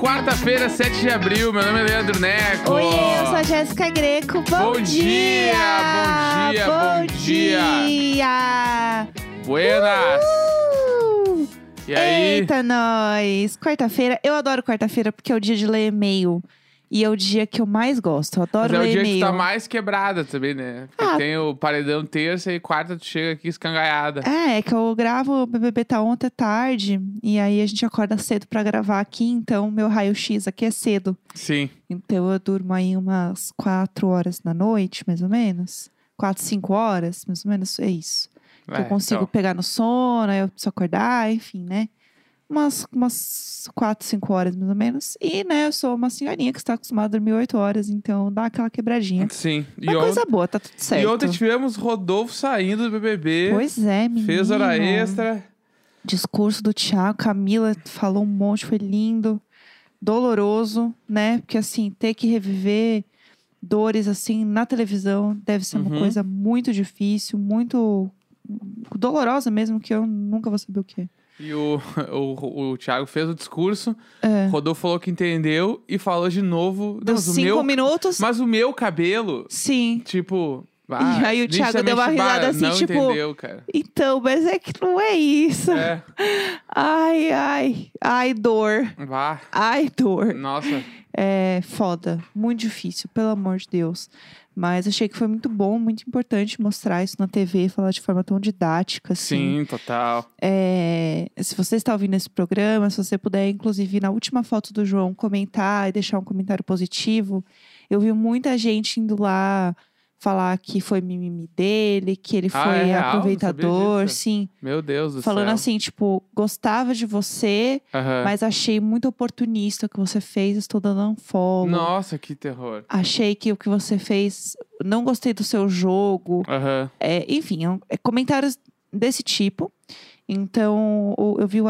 quarta-feira, 7 de abril. Meu nome é Leandro Neco. Oi, eu sou a Jéssica Greco. Bom, Bom dia, bom dia, bom dia. dia. Buenas! Uh! E aí? Eita, nós! Quarta-feira, eu adoro quarta-feira porque é o dia de ler e-mail. E é o dia que eu mais gosto. Eu Mas adoro é o dia que tu tá mais quebrada também, né? Porque Ah. tem o paredão terça e quarta tu chega aqui escangaiada. É, é que eu gravo o BBB tá ontem tarde. E aí a gente acorda cedo pra gravar aqui. Então, meu raio-x aqui é cedo. Sim. Então eu durmo aí umas quatro horas da noite, mais ou menos. Quatro, cinco horas, mais ou menos, é isso. Que É, eu consigo então. pegar no sono, aí eu preciso acordar, enfim, né? Umas, umas quatro, cinco horas, mais ou menos. E, né, eu sou uma senhorinha que está acostumada a dormir oito horas, então dá aquela quebradinha. Sim. E, Uma on- coisa boa, tá tudo certo. e ontem tivemos Rodolfo saindo do BBB. Pois é, menino. Fez hora extra. Discurso do Thiago, Camila falou um monte, foi lindo, doloroso, né? Porque assim, ter que reviver dores assim na televisão deve ser Uhum. uma coisa muito difícil, muito dolorosa mesmo, que eu nunca vou saber o que é. E o, o, o Thiago fez o discurso. É. Rodolfo falou que entendeu e falou de novo. Deu cinco meu, minutos. Mas o meu cabelo, Sim. tipo. E aí o Thiago deu uma risada assim, não tipo, entendeu, cara. Então, mas é que não é isso. É, Ai, ai, ai, dor. vá. Ai, dor. Nossa, É foda, muito difícil, pelo amor de Deus. Mas achei que foi muito bom, muito importante mostrar isso na TV, falar de forma tão didática, assim. sim, total. É, se você está ouvindo esse programa, se você puder, inclusive, na última foto do João, comentar e deixar um comentário positivo. Eu vi muita gente indo lá falar que foi mimimi dele, que ele Ah, foi é real? Aproveitador, sim. Meu Deus do Falando céu. assim, tipo, gostava de você, Aham. mas achei muito oportunista o que você fez, estou dando um follow. Nossa, que terror. Achei que o que você fez, não gostei do seu jogo. Aham. É, enfim, é é comentários desse tipo. Então, eu vi o,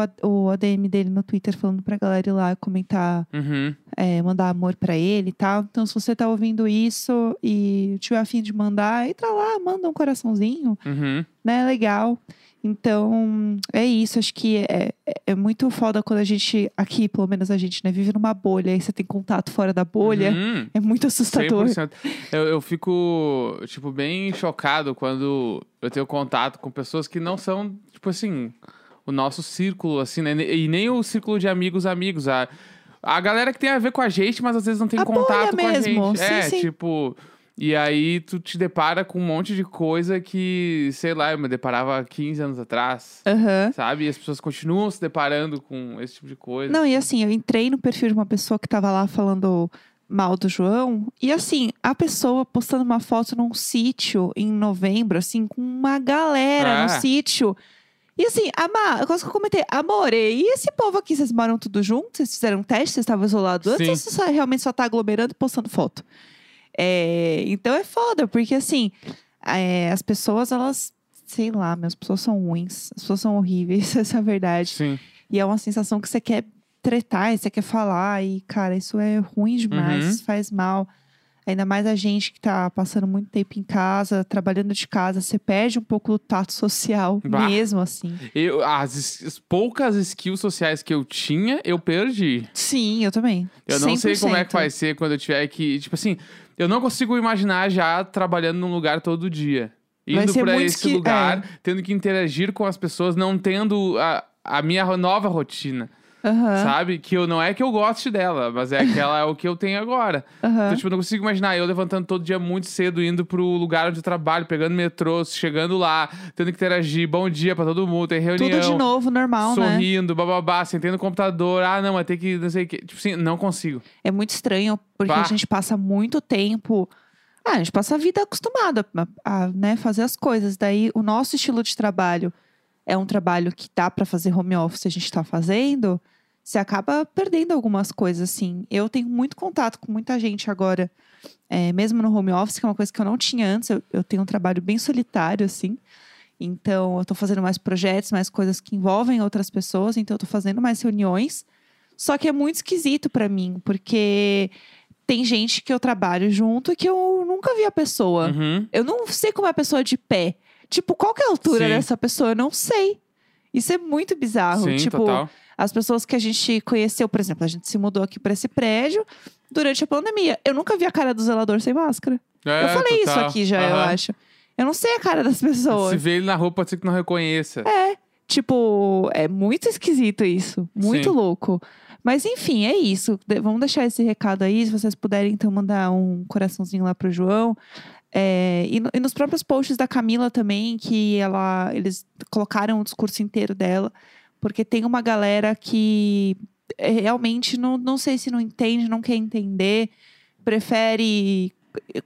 ADM dele no Twitter falando pra galera ir lá comentar, Uhum. é, mandar amor pra ele e tal. Então, se você tá ouvindo isso e tiver afim de mandar, entra lá, manda um coraçãozinho, Uhum. né? Legal. Então, é isso. Acho que é, é- é muito foda quando a gente, aqui, pelo menos a gente, né, vive numa bolha e você tem contato fora da bolha. Uhum. É muito assustador. 100%. Eu, eu fico, tipo, bem chocado quando eu tenho contato com pessoas que não são, tipo assim, o nosso círculo, assim, né? E nem o círculo de amigos, amigos. A, a galera que tem a ver com a gente, mas às vezes não tem A contato com a mesmo, gente. sim, é, sim. tipo. E aí tu te depara com um monte de coisa que, sei lá, eu me deparava há 15 anos atrás. Aham. Sabe? E as pessoas continuam se deparando com esse tipo de coisa. Não, e assim, eu entrei no perfil de uma pessoa que tava lá falando mal do João. E assim, a pessoa postando uma foto num sítio em novembro, assim, com uma galera Ah. no sítio. E assim, ama, quase que eu comentei, amor, e esse povo aqui, vocês moram tudo junto? Vocês fizeram um teste? Vocês estavam isolados antes? Sim. Ou você só- realmente só tá aglomerando e postando foto? É, então é foda, porque assim, é, as pessoas, elas, sei lá, as pessoas são ruins, as pessoas são horríveis, essa é a verdade. Sim. E é uma sensação que você quer tretar, e você quer falar. E, cara, isso é ruim demais, Uhum. isso faz mal. Ainda mais a gente que tá passando muito tempo em casa, trabalhando de casa, você perde um pouco do tato social Bah. mesmo, assim. Eu, as, as poucas skills sociais que eu tinha, eu perdi. Sim, eu também. Eu não sei como é que 100%. vai ser quando eu tiver que. Tipo assim, eu não consigo imaginar já trabalhando num lugar todo dia. Indo muito esse esqui- lugar, é. tendo que interagir com as pessoas, não tendo a, a minha nova rotina, Aham, sabe? Que eu não é que eu goste dela, mas é que ela é o que eu tenho agora. aham. Então, tipo, eu não consigo imaginar eu levantando todo dia muito cedo, indo pro lugar onde eu trabalho, pegando metrô, chegando lá, tendo que interagir, bom dia pra todo mundo, tem reunião. Tudo de novo, normal, né? Sorrindo, bababá, sentei no computador. Ah, não, vai ter que. Não sei o quê. Tipo assim, não consigo. É muito estranho, porque Bah. a gente passa muito tempo. Ah, a gente passa a vida acostumada a, a, né, fazer as coisas. Daí, o nosso estilo de trabalho é um trabalho que dá pra fazer home office, a gente tá fazendo. Você acaba perdendo algumas coisas, assim. Eu tenho muito contato com muita gente agora, é, mesmo no home office, que é uma coisa que eu não tinha antes. Eu, eu tenho um trabalho bem solitário, assim. Então, eu tô fazendo mais projetos, mais coisas que envolvem outras pessoas. Então, eu tô fazendo mais reuniões. Só que é muito esquisito pra mim, porque tem gente que eu trabalho junto e que eu nunca vi a pessoa. Uhum. Eu não sei como é a pessoa de pé. Tipo, qual que é a altura Sim. dessa pessoa? Eu não sei. Isso é muito bizarro. Sim, tipo, total. As pessoas que a gente conheceu, por exemplo, a gente se mudou aqui para esse prédio durante a pandemia. Eu nunca vi a cara do zelador sem máscara. É, eu falei isso total. aqui já, eu Aham. acho. Eu não sei a cara das pessoas. Se vê ele na rua, pode ser que não reconheça. É, tipo, é muito esquisito isso. Muito Sim. louco. Mas enfim, é isso. De- vamos deixar esse recado aí. Se vocês puderem, então, mandar um coraçãozinho lá pro João. É, e, e nos próprios posts da Camila também, que ela, eles colocaram o discurso inteiro dela. Porque tem uma galera que é, realmente não, não sei se não entende, não quer entender, prefere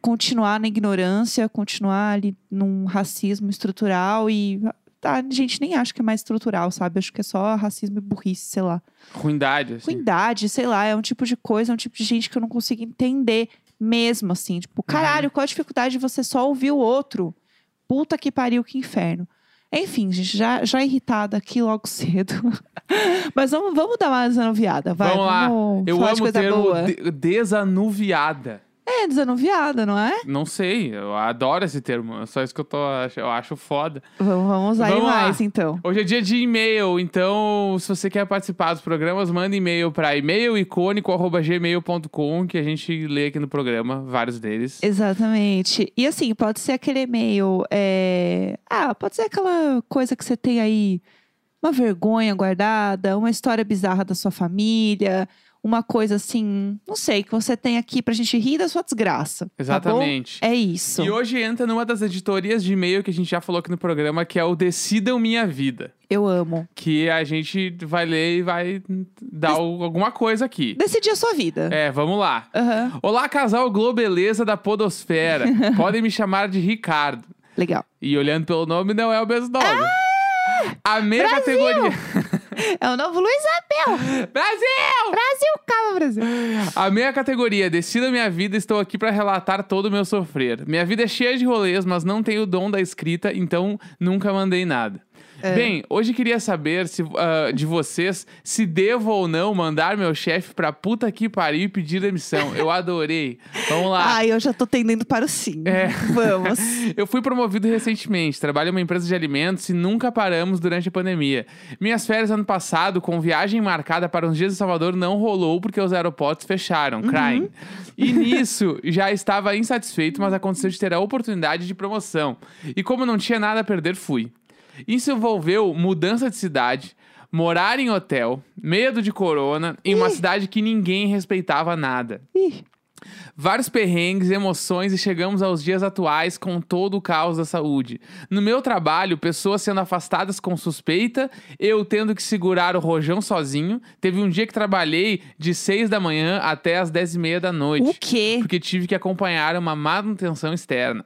continuar na ignorância, continuar ali num racismo estrutural e a gente nem acha que é mais estrutural, sabe? Acho que é só racismo e burrice, sei lá. Ruindade, assim. Ruindade, sei lá, é um tipo de coisa, é um tipo de gente que eu não consigo entender mesmo, assim. Tipo, caralho, qual a dificuldade de você só ouvir o outro? Puta que pariu, que inferno. Enfim, gente, já, já irritada aqui logo cedo. Mas vamos, vamos dar uma desanuviada, vai. Vamos lá. Eu amo o termo de- desanuviada. É, desanuviada, não é? Não sei, eu adoro esse termo. É só isso que eu, tô, eu acho foda. Vamos, vamos usar Vamos aí lá. mais, então. Hoje é dia de e-mail, então se você quer participar dos programas, manda e-mail para e-mailicônico.gmail.com que a gente lê aqui no programa, vários deles. Exatamente. E assim, pode ser aquele e-mail. é, Ah, pode ser aquela coisa que você tem aí, uma vergonha guardada, uma história bizarra da sua família, uma coisa assim, não sei, que você tem aqui pra gente rir da sua desgraça. tá? Exatamente. É isso. E hoje entra numa das editorias de e-mail que a gente já falou aqui no programa, que é o Decidam Minha Vida. Eu amo. Que a gente vai ler e vai dar o- alguma coisa aqui. Decidir a sua vida. É, vamos lá. Aham. Olá, casal Globeleza da Podosfera. Podem me chamar de Ricardo. Legal. E olhando pelo nome, não é o mesmo nome. a meia Brasil! categoria. É o novo Luiz Abel. Brasil! Brasil, calma, Brasil. A minha categoria, Decida Minha Vida, estou aqui para relatar todo o meu sofrer. Minha vida é cheia de rolês, mas não tenho o dom da escrita, então nunca mandei nada. É. Bem, hoje queria saber se, ah, de vocês se devo ou não mandar meu chefe pra puta que pariu e pedir demissão. Eu adorei. Vamos lá. Ai, eu já tô tendendo para o sim. É. Vamos. Eu fui promovido recentemente, trabalho em uma empresa de alimentos e nunca paramos durante a pandemia. Minhas férias ano passado, com viagem marcada para uns dias em Salvador, não rolou porque os aeroportos fecharam, crying. E nisso, já estava insatisfeito, mas aconteceu de ter a oportunidade de promoção. E como não tinha nada a perder, fui. Isso envolveu mudança de cidade, morar em hotel, medo de corona, em uma cidade que ninguém respeitava nada. Ih, Vários perrengues, emoções e chegamos aos dias atuais com todo o caos da saúde. No meu trabalho, pessoas sendo afastadas com suspeita, eu tendo que segurar o rojão sozinho. Teve um dia que trabalhei de 6 da manhã até as 10 e meia da noite o quê? porque tive que acompanhar uma manutenção externa.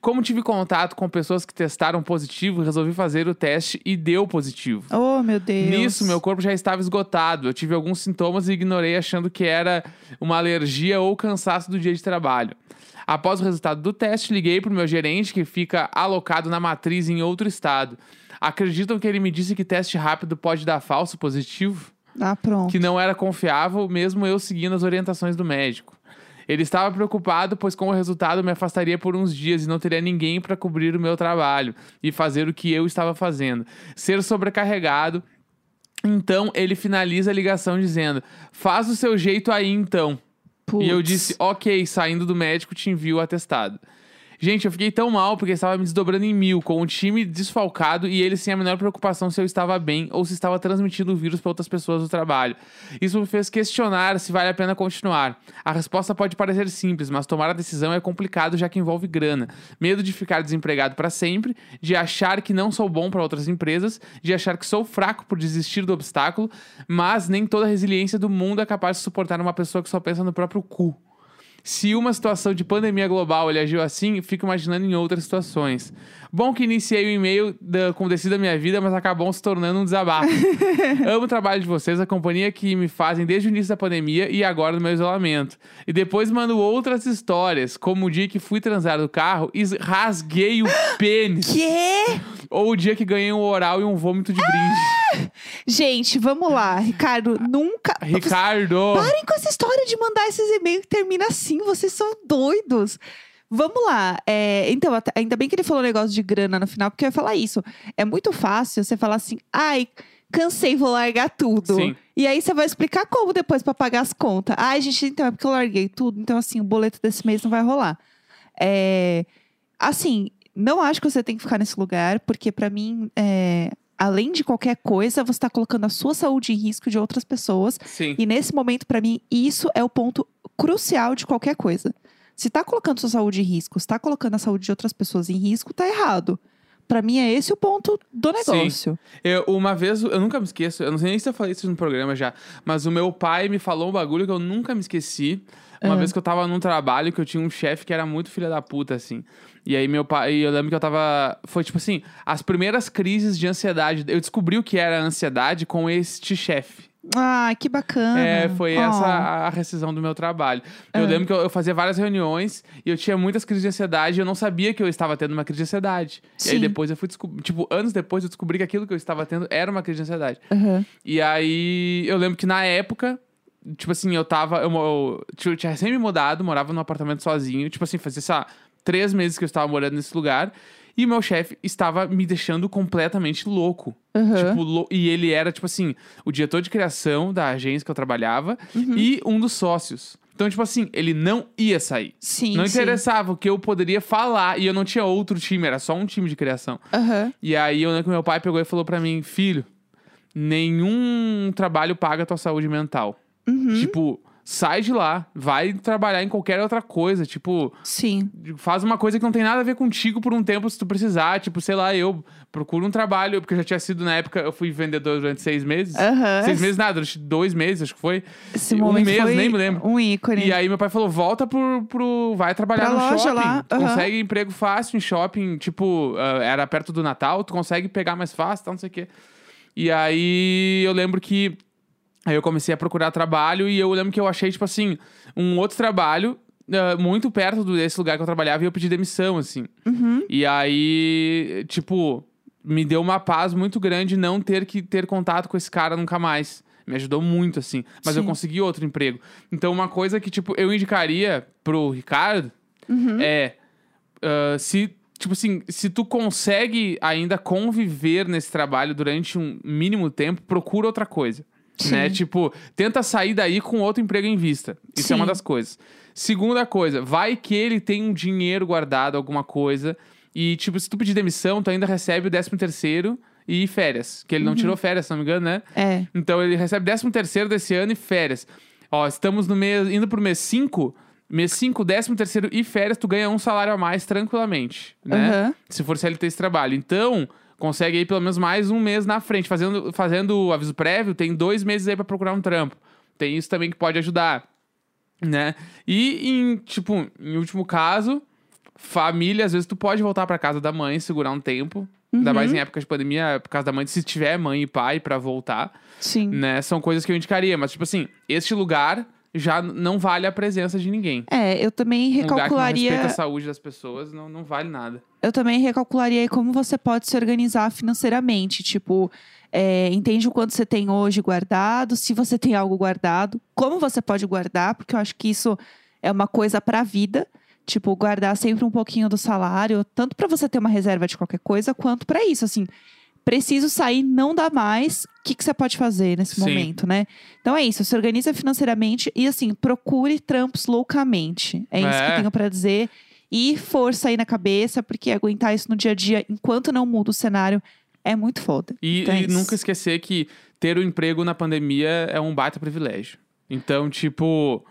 Como tive contato com pessoas que testaram positivo, resolvi fazer o teste e deu positivo. Oh, meu Deus. Nisso, meu corpo já estava esgotado. Eu tive alguns sintomas e ignorei achando que era uma alergia ou cansaço do dia de trabalho. Após o resultado do teste, liguei pro meu gerente, que fica alocado na matriz em outro estado. Acreditam que ele me disse que teste rápido pode dar falso positivo? Ah, pronto. que não era confiável, mesmo eu seguindo as orientações do médico. Ele estava preocupado, pois com o resultado me afastaria por uns dias e não teria ninguém para cobrir o meu trabalho e fazer o que eu estava fazendo. Ser sobrecarregado. Então ele finaliza a ligação dizendo: Faz o seu jeito aí então. E eu disse: Ok, saindo do médico, te envio o atestado. Gente, eu fiquei tão mal porque estava me desdobrando em mil, com o time desfalcado e ele sem a menor preocupação se eu estava bem ou se estava transmitindo o vírus para outras pessoas do trabalho. Isso me fez questionar se vale a pena continuar. A resposta pode parecer simples, mas tomar a decisão é complicado já que envolve grana. Medo de ficar desempregado para sempre, de achar que não sou bom para outras empresas, de achar que sou fraco por desistir do obstáculo, mas nem toda a resiliência do mundo é capaz de suportar uma pessoa que só pensa no próprio cu. Se uma situação de pandemia global ele agiu assim, fico imaginando em outras situações. Bom que iniciei o e-mail da, com Decida Minha Vida, mas acabou se tornando um desabafo. Amo o trabalho de vocês, a companhia que me fazem desde o início da pandemia e agora no meu isolamento. E depois mando outras histórias, como o dia que fui transar no carro e rasguei o pênis. Quê? Ou o dia que ganhei um oral e um vômito de brinde. Gente, vamos lá. Ricardo, nunca. Ricardo! Parem com essa história de mandar esses e-mails que termina assim. Vocês são doidos. Vamos lá. É, então, ainda bem que ele falou negócio de grana no final, porque eu ia falar isso. É muito fácil você falar assim, ai, cansei, vou largar tudo. Sim. E aí você vai explicar como depois pra pagar as contas. Ai, gente, então é porque eu larguei tudo, então assim, o boleto desse mês não vai rolar. É, assim, não acho que você tem que ficar nesse lugar, porque pra mim, é, além de qualquer coisa, você tá colocando a sua saúde em risco de outras pessoas. Sim. E nesse momento, pra mim, isso é o ponto crucial de qualquer coisa. Se tá colocando sua saúde em risco, se tá colocando a saúde de outras pessoas em risco, tá errado. Pra mim, é esse o ponto do Sim. negócio. Eu, uma vez, eu nunca me esqueço, eu não sei nem se eu falei isso no programa já, mas o meu pai me falou um bagulho que eu nunca me esqueci. Uma Ah. vez que eu tava num trabalho que eu tinha um chefe que era muito filha da puta, assim. E aí meu pai, eu lembro que eu tava. Foi tipo assim, as primeiras crises de ansiedade. Eu descobri o que era ansiedade com este chefe. Ah, que bacana. É, foi Oh. essa a rescisão do meu trabalho. Eu Ah. lembro que eu, eu fazia várias reuniões e eu tinha muitas crises de ansiedade e eu não sabia que eu estava tendo uma crise de ansiedade. E aí Sim. depois eu fui descobrir, tipo, anos depois eu descobri que aquilo que eu estava tendo era uma crise de ansiedade. Aham. E aí eu lembro que na época, tipo assim, eu tava. Eu, mo- eu tinha recém me mudado, morava num apartamento sozinho. Tipo assim, fazia, sei lá, três meses que eu estava morando nesse lugar. E meu chefe estava me deixando completamente louco. Aham. Tipo, lou- e ele era, tipo assim, o diretor de criação da agência que eu trabalhava Uhum. e um dos sócios. Então, tipo assim, ele não ia sair. Sim, não sim. interessava o que eu poderia falar. E eu não tinha outro time, era só um time de criação. Aham. E aí eu lembro que meu pai pegou e falou pra mim, filho, nenhum trabalho paga a tua saúde mental. Uhum. Tipo, sai de lá, vai trabalhar em qualquer outra coisa. Tipo, Sim. faz uma coisa que não tem nada a ver contigo por um tempo se tu precisar. Tipo, sei lá, eu procuro um trabalho, porque eu já tinha sido na época, eu fui vendedor durante seis meses. Aham. Seis meses nada, durante dois meses, acho que foi. Esse um mês, nem me lembro. Um ícone. E aí meu pai falou, volta pro. pro vai trabalhar Pra no loja shopping. lá, Tu aham. Consegue emprego fácil em shopping, tipo, ah, era perto do Natal, tu consegue pegar mais fácil, tal, não sei o quê. E aí eu lembro que. Aí eu comecei a procurar trabalho e eu lembro que eu achei, tipo assim, um outro trabalho. ah, muito perto desse lugar que eu trabalhava e eu pedi demissão, assim. Uhum. E aí, tipo, me deu uma paz muito grande não ter que ter contato com esse cara nunca mais. Me ajudou muito, assim. Mas eu Sim. consegui outro emprego. Então, uma coisa que, tipo, eu indicaria pro Ricardo Uhum. é. ah, se, tipo assim, se tu consegue ainda conviver nesse trabalho durante um mínimo tempo, procura outra coisa. Sim. Né? Tipo, tenta sair daí com outro emprego em vista. Isso é uma Sim. das coisas. Segunda coisa, vai que ele tem um dinheiro guardado, alguma coisa. E, tipo, se tu pedir demissão, tu ainda recebe o décimo terceiro e férias. Que ele Uhum. não tirou férias, se não me engano, né? É. Então ele recebe décimo terceiro desse ano e férias. Ó, estamos no mês, indo pro mês 5. Mês 5, décimo terceiro e férias, tu ganha um salário a mais tranquilamente, né? Aham. Se for CLT esse trabalho. Então, consegue aí pelo menos mais um mês na frente. Fazendo, fazendo o aviso prévio, tem dois meses aí pra procurar um trampo. Tem isso também que pode ajudar, né? E, em, tipo, em último caso, família, às vezes tu pode voltar pra casa da mãe, segurar um tempo. Ainda Uhum. mais em época de pandemia, por causa da mãe, se tiver mãe e pai pra voltar Sim. né? São coisas que eu indicaria, mas tipo assim, este lugar já não vale a presença de ninguém. É, eu também Um lugar que não recalcularia. respeita a saúde das pessoas não, não vale nada. eu também recalcularia como você pode se organizar financeiramente. Tipo, é, entende o quanto você tem hoje guardado, se você tem algo guardado, como você pode guardar, porque eu acho que isso é uma coisa pra vida. Tipo, guardar sempre um pouquinho do salário, tanto pra você ter uma reserva de qualquer coisa, quanto pra isso. Assim, preciso sair, não dá mais. O que, que você pode fazer nesse Sim. momento, né? Então é isso, se organiza financeiramente e assim, procure trampos loucamente. É isso que É. eu tenho pra dizer. E força aí na cabeça, porque aguentar isso no dia a dia, enquanto não muda o cenário, é muito foda. E, Então é e nunca esquecer que ter o emprego na pandemia é um baita privilégio. Então, tipo,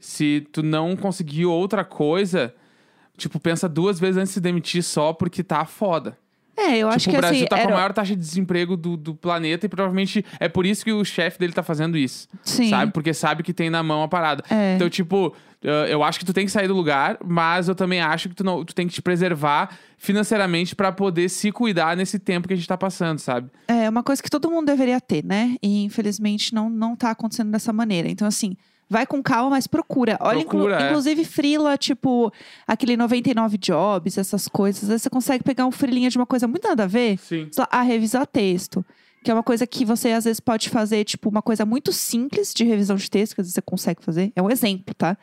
se tu não conseguir outra coisa, tipo, pensa duas vezes antes de se demitir só porque tá foda. É, eu acho tipo, que o Brasil assim. tá com era- a maior taxa de desemprego do, do planeta e provavelmente é por isso que o chefe dele tá fazendo isso. Sim. Sabe? Porque sabe que tem na mão a parada. É. Então, tipo, eh, eu acho que tu tem que sair do lugar, mas eu também acho que tu, não, tu tem que te preservar financeiramente pra poder se cuidar nesse tempo que a gente tá passando, sabe? É uma coisa que todo mundo deveria ter, né? E infelizmente não, não tá acontecendo dessa maneira. Então, assim, vai com calma, mas procura. Olha, inclu- Procura, é. inclusive, frila, tipo, aquele 99 jobs, essas coisas. Às vezes você consegue pegar um frilinha de uma coisa muito nada a ver. Sim. Lá, Ah, revisar texto. Que é uma coisa que você às vezes pode fazer, tipo, uma coisa muito simples de revisão de texto, que às vezes você consegue fazer. É um exemplo, tá?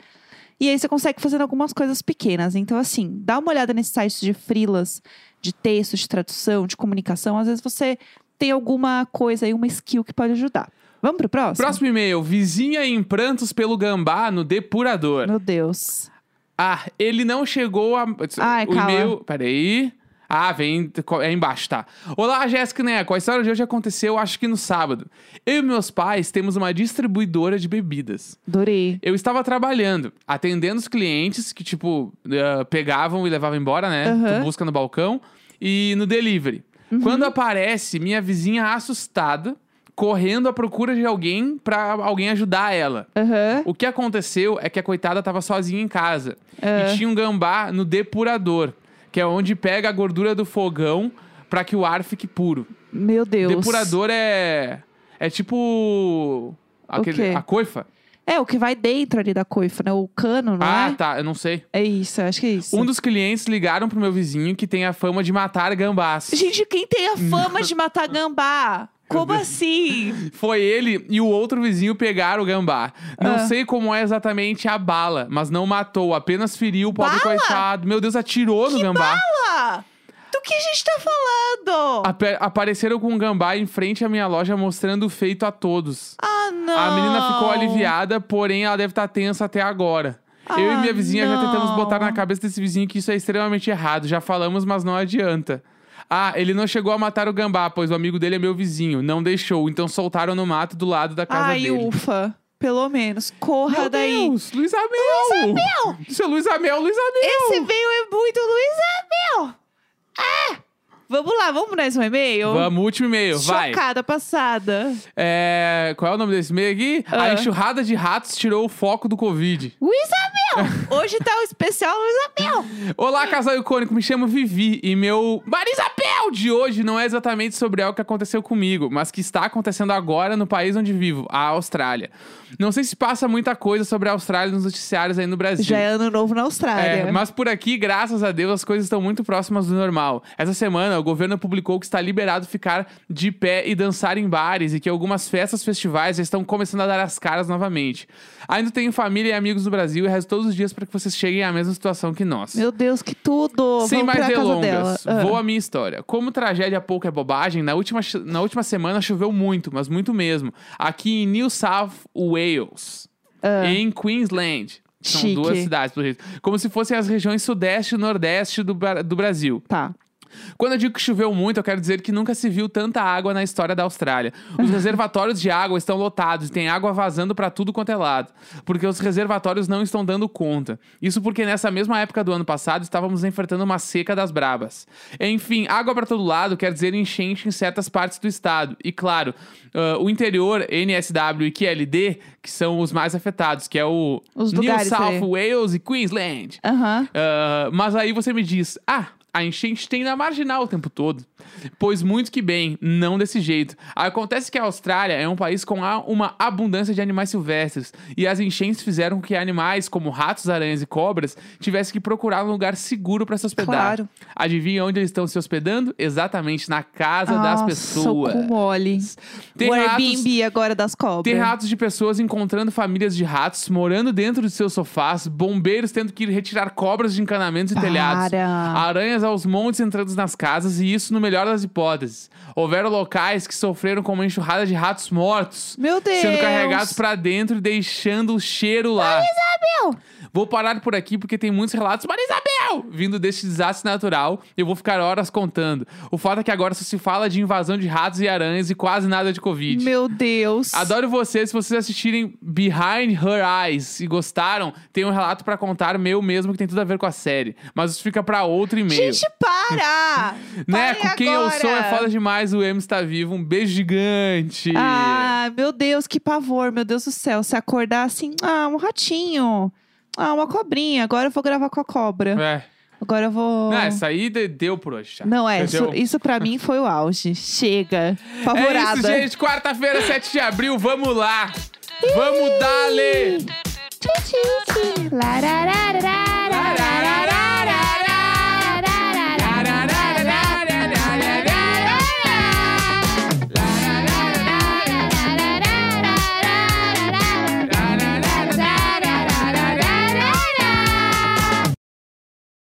E aí você consegue fazer algumas coisas pequenas. Então, assim, dá uma olhada nesses sites de frilas, de texto, de tradução, de comunicação. Às vezes você tem alguma coisa aí, uma skill que pode ajudar. Vamos pro próximo? Próximo e-mail. Vizinha em prantos pelo gambá no depurador. Meu Deus. Ah, ele não chegou a. Ai, o calma. e-mail. Peraí. Ah, vem. É embaixo, tá. Olá, Jéssica e Neco. A história de hoje aconteceu, acho que no sábado. Eu e meus pais temos uma distribuidora de bebidas. Adorei. Eu estava trabalhando, atendendo os clientes que, tipo, eh, pegavam e levavam embora, né? Aham. Tu busca no balcão e no delivery. Quando aparece minha vizinha assustada, correndo à procura de alguém pra alguém ajudar ela. Aham. O que aconteceu é que a coitada tava sozinha em casa. Ah. E tinha um gambá no depurador, que é onde pega a gordura do fogão pra que o ar fique puro. Meu Deus. Depurador é. É tipo. Aquele, a coifa? É, o que vai dentro ali da coifa, né? O cano, não ah, é? tá. Eu não sei. É isso, eu acho que é isso. Um dos clientes ligaram pro meu vizinho que tem a fama de matar gambás. Gente, quem tem a fama de matar gambá? Como assim? Foi ele e o outro vizinho pegaram o gambá. Não Ah. sei como é exatamente a bala, mas não matou, apenas feriu o pobre Bala? coitado. Meu Deus, atirou no gambá. Fala! Do que a gente tá falando? Ape- apareceram com um gambá em frente à minha loja mostrando o feito a todos. Ah, não. A menina ficou aliviada, porém ela deve estar tensa até agora. Eu e Ah, minha vizinha já tentamos botar na cabeça desse vizinho que isso é extremamente errado. Já falamos, mas não adianta. Ah, ele não chegou a matar o gambá, pois o amigo dele é meu vizinho. Não deixou, então soltaram no mato do lado da casa Ai, dele. ufa. Pelo menos. Corra Meu daí. Deus, Luiz Amel! Luiz Amel! Isso é Luiz Amel, Luiz Amel! Esse e-mail é muito Luiz Amel. Ah! Vamos lá, vamos mais um e-mail? Vamos, último e-mail, vai. Chocada passada. É, Qual é o nome desse e-mail aqui? Ah. A enxurrada de ratos tirou o foco do Covid. Luiz Amel! Hoje tá o especial Luiz Amel. Olá, casal icônico, me chamo Vivi e meu Marisabel de hoje não é exatamente sobre algo que aconteceu comigo, mas que está acontecendo agora no país onde vivo, a Austrália. Não sei se passa muita coisa sobre a Austrália nos noticiários aí no Brasil. Já é ano novo na Austrália. É, mas por aqui, graças a Deus, as coisas estão muito próximas do normal. Essa semana, o governo publicou que está liberado ficar de pé e dançar em bares e que algumas festas festivais já estão começando a dar as caras novamente. Ainda tenho família e amigos no Brasil e rezo todos os dias para que vocês cheguem à mesma situação que nós. Meu Deus, que tudo. Sem Vamos mais delongas, Ah. vou à minha história. Como tragédia pouco é bobagem, na última, na última semana choveu muito, mas muito mesmo. Aqui em New South Wales, em Queensland. São Ah. Chique. duas cidades, pelo jeito. Como se fossem as regiões sudeste e nordeste do, do Brasil. Tá. Quando eu digo que choveu muito, eu quero dizer que nunca se viu tanta água na história da Austrália. Os reservatórios de água estão lotados e tem água vazando para tudo quanto é lado, porque os reservatórios não estão dando conta. Isso porque nessa mesma época do ano passado estávamos enfrentando uma seca das brabas. Enfim, água para todo lado quer dizer enchente em certas partes do estado. E claro, ah, o interior, NSW e QLD, que são os mais afetados, que é o Os New South aí. Wales e Queensland. Aham. Ah, mas aí você me diz, ah, a enchente tem na marginal o tempo todo. Pois muito que bem, não desse jeito. Acontece que a Austrália é um país com uma abundância de animais silvestres, e as enchentes fizeram com que animais como ratos, aranhas e cobras tivessem que procurar um lugar seguro para se hospedar. Claro. Adivinha onde eles estão se hospedando? Exatamente na casa das Nossa, pessoas. mole. Tem o ratos- Airbnb agora das cobras. Tem relatos de pessoas encontrando famílias de ratos morando dentro de seus sofás, bombeiros tendo que ir retirar cobras de encanamentos e Para. telhados, aranhas aos montes entrando nas casas, e isso no melhor das hipóteses. Houveram locais que sofreram com uma enxurrada de ratos mortos, Meu Deus. sendo carregados pra dentro e deixando o cheiro lá. Isabel! Vou parar por aqui porque tem muitos relatos, Maria Isabel, vindo deste desastre natural. Eu vou ficar horas contando. O fato é que agora só se fala de invasão de ratos e aranhas e quase nada de Covid. Meu Deus. Adoro vocês. Se vocês assistirem Behind Her Eyes e gostaram, tem um relato pra contar meu mesmo que tem tudo a ver com a série. Mas isso fica pra outro e-mail. Gente, para! né? Com quem eu agora. sou é foda demais. O M está vivo. Um beijo gigante. Ah, meu Deus, que pavor, meu Deus do céu. Se acordar assim, ah, um ratinho. Ah, uma cobrinha. Agora eu vou gravar com a cobra. É. Agora eu vou. Não, essa aí de- deu por hoje. já. Não, é, isso, isso pra mim foi o auge. Chega. É Favorada. isso, gente. Quarta-feira, 7 de abril. Vamos lá. Vamos dar-lhe. Tchim, tchim, tchim. Larará.